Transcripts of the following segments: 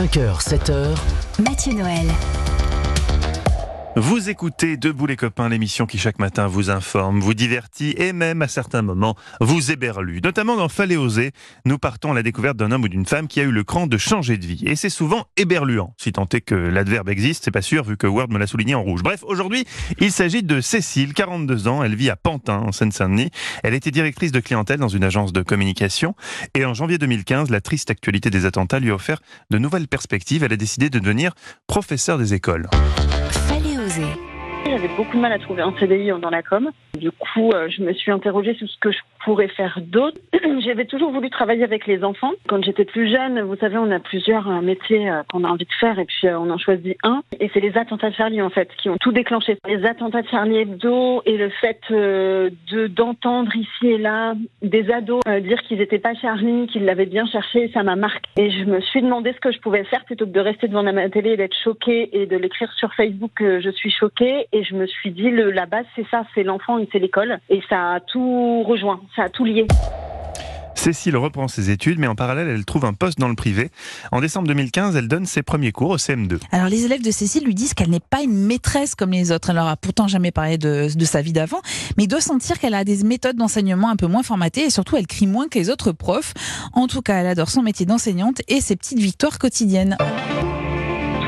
5h, 7h. Mathieu Noël. Vous écoutez Debout les copains, l'émission qui chaque matin vous informe, vous divertit et même à certains moments vous éberlue. Notamment dans Fallait oser, nous partons à la découverte d'un homme ou d'une femme qui a eu le cran de changer de vie. Et c'est souvent éberluant, si tant est que l'adverbe existe, c'est pas sûr vu que Word me l'a souligné en rouge. Bref, aujourd'hui, il s'agit de Cécile, 42 ans, elle vit à Pantin, en Seine-Saint-Denis. Elle était directrice de clientèle dans une agence de communication et en janvier 2015, la triste actualité des attentats lui a offert de nouvelles perspectives. Elle a décidé de devenir professeur des écoles. J'avais beaucoup de mal à trouver un CDI dans la com. Du coup, euh, je me suis interrogée sur ce que je pourrais faire d'autre. J'avais toujours voulu travailler avec les enfants. Quand j'étais plus jeune, vous savez, on a plusieurs euh, métiers euh, qu'on a envie de faire et puis on en choisit un. Et c'est les attentats de Charlie, en fait, qui ont tout déclenché. Les attentats de Charlie Hebdo et le fait de d'entendre ici et là des ados dire qu'ils n'étaient pas Charlie, qu'ils l'avaient bien cherché, ça m'a marqué. Et je me suis demandé ce que je pouvais faire plutôt que de rester devant ma télé et d'être choquée et de l'écrire sur Facebook que je suis choquée. Je me suis dit, le, la base, c'est ça, c'est l'enfant et c'est l'école. Et ça a tout rejoint, ça a tout lié. Cécile reprend ses études, mais en parallèle, elle trouve un poste dans le privé. En décembre 2015, elle donne ses premiers cours au CM2. Alors les élèves de Cécile lui disent qu'elle n'est pas une maîtresse comme les autres. Elle leur a pourtant jamais parlé de, de sa vie d'avant, mais il doit sentir qu'elle a des méthodes d'enseignement un peu moins formatées et surtout elle crie moins que les autres profs. En tout cas, elle adore son métier d'enseignante et ses petites victoires quotidiennes.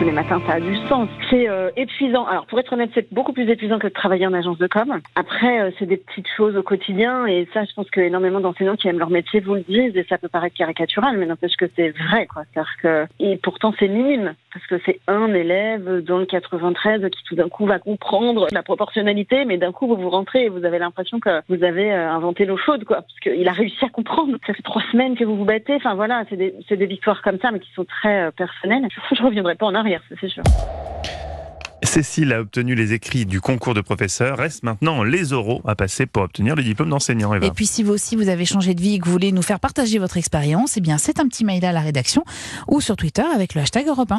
Tous les matins, ça a du sens. C'est euh, épuisant. Alors, pour être honnête, c'est beaucoup plus épuisant que de travailler en agence de com. Après, euh, c'est des petites choses au quotidien, et ça, je pense que énormément d'enseignants qui aiment leur métier vous le disent, et ça peut paraître caricatural, mais n'empêche que c'est vrai, quoi. C'est-à-dire que, et pourtant, c'est minime, parce que c'est un élève dans le 93 qui tout d'un coup va comprendre la proportionnalité, mais d'un coup, vous vous rentrez et vous avez l'impression que vous avez euh, inventé l'eau chaude, quoi, parce qu'il a réussi à comprendre. Ça fait trois semaines que vous vous battez. Enfin, voilà, c'est des, des victoires comme ça, mais qui sont très euh, personnelles. Je reviendrai pas en arrière, ça, c'est sûr. Cécile a obtenu les écrits du concours de professeur. Reste maintenant les oraux à passer pour obtenir le diplôme d'enseignant. Et puis si vous aussi vous avez changé de vie et que vous voulez nous faire partager votre expérience, eh bien c'est un petit mail à la rédaction ou sur Twitter avec le hashtag Europe 1.